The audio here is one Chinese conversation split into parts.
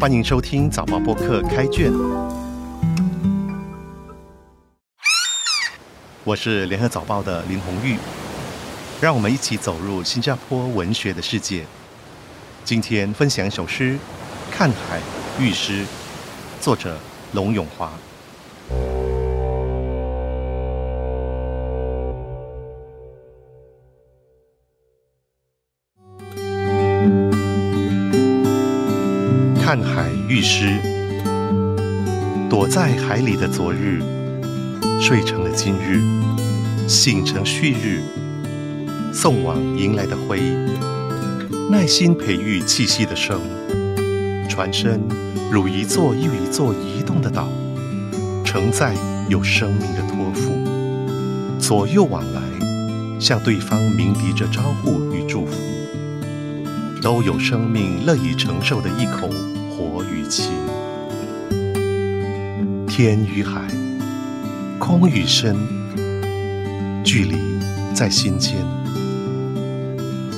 欢迎收听早报播客开卷，我是联合早报的林红玉，让我们一起走入新加坡文学的世界。今天分享一首诗《看海遇诗》，作者龙永华。看海遇诗，躲在海里的昨日，睡成了今日，醒成旭日。送往迎来的辉，耐心培育气息的生，船身如一座又一座移动的岛，承载有生命的托付，左右往来，向对方鸣笛着招呼与祝福，都有生命乐意承受的一口。与情，天与海，空与深，距离在心间。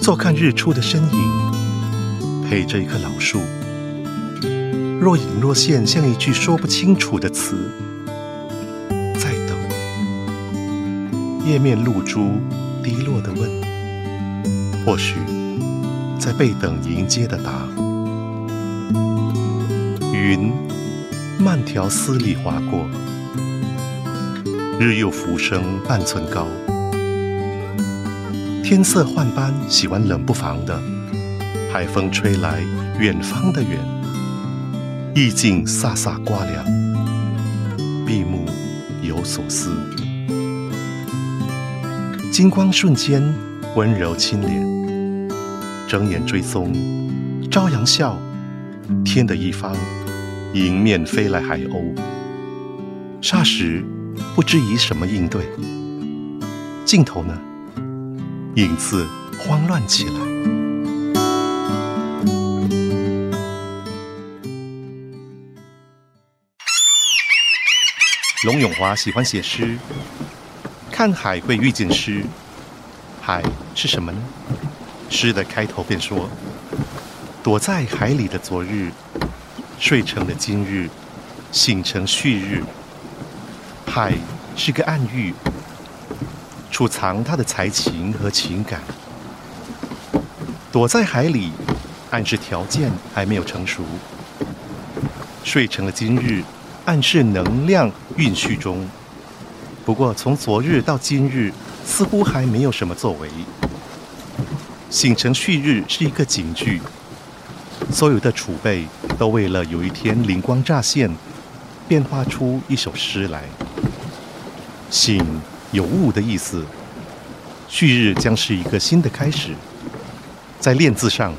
坐看日出的身影，陪着一棵老树，若隐若现，像一句说不清楚的词。在等，叶面露珠滴落的问，或许在被等迎接的答。云慢条斯理划过，日又浮升半寸高。天色换班，喜欢冷不防的海风吹来，远方的远，意境飒飒刮凉，闭目有所思。金光瞬间，温柔清廉，睁眼追踪，朝阳笑，天的一方。迎面飞来海鸥，霎时不知以什么应对。镜头呢？影子慌乱起来。龙永华喜欢写诗，看海会遇见诗。海是什么呢？诗的开头便说：“躲在海里的昨日。”睡成了今日，醒成旭日。海是个暗喻，储藏他的才情和情感。躲在海里，暗示条件还没有成熟。睡成了今日，暗示能量蕴蓄中。不过从昨日到今日，似乎还没有什么作为。醒成旭日是一个警句。所有的储备都为了有一天灵光乍现，变化出一首诗来。醒有悟的意思，旭日将是一个新的开始。在练字上，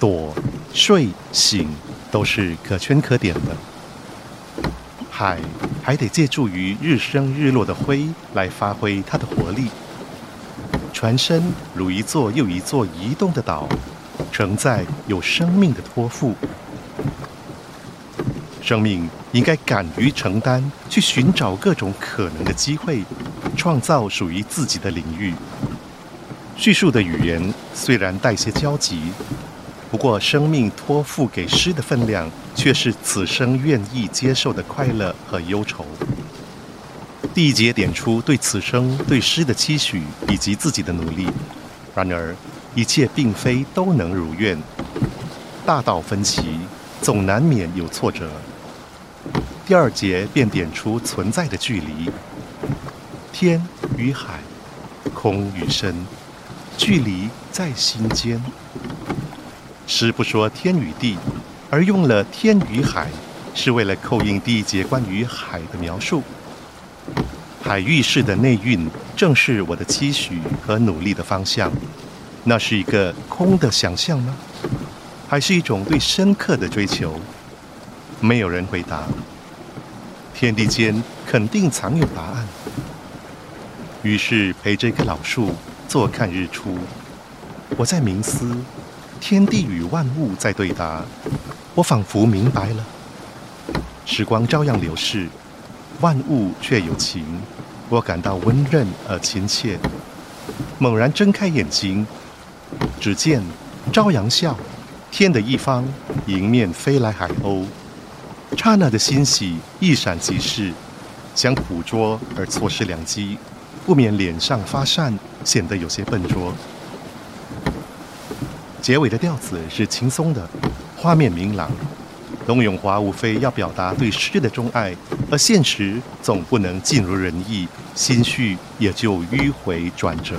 躲、睡、醒都是可圈可点的。海还得借助于日升日落的辉来发挥它的活力。船身如一座又一座移动的岛。承载有生命的托付，生命应该敢于承担，去寻找各种可能的机会，创造属于自己的领域。叙述的语言虽然带些焦急，不过生命托付给诗的分量，却是此生愿意接受的快乐和忧愁。第一节点出对此生对诗的期许以及自己的努力，然而。一切并非都能如愿，大道分歧，总难免有挫折。第二节便点出存在的距离：天与海，空与深，距离在心间。诗不说天与地，而用了天与海，是为了扣应第一节关于海的描述。海域式的内蕴，正是我的期许和努力的方向。那是一个空的想象吗？还是一种对深刻的追求？没有人回答。天地间肯定藏有答案。于是陪着一棵老树坐看日出。我在冥思，天地与万物在对答。我仿佛明白了。时光照样流逝，万物却有情。我感到温润而亲切。猛然睁开眼睛。只见朝阳笑，天的一方迎面飞来海鸥，刹那的欣喜一闪即逝，想捕捉而错失良机，不免脸上发善，显得有些笨拙。结尾的调子是轻松的，画面明朗。董永华无非要表达对诗的钟爱，而现实总不能尽如人意，心绪也就迂回转折。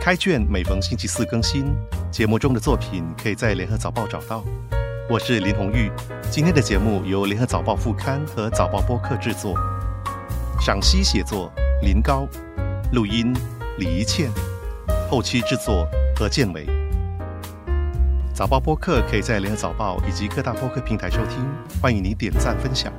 开卷每逢星期四更新，节目中的作品可以在联合早报找到。我是林红玉，今天的节目由联合早报副刊和早报播客制作，赏析写作林高，录音李怡倩。后期制作何建伟。早报播客可以在联合早报以及各大播客平台收听，欢迎你点赞分享。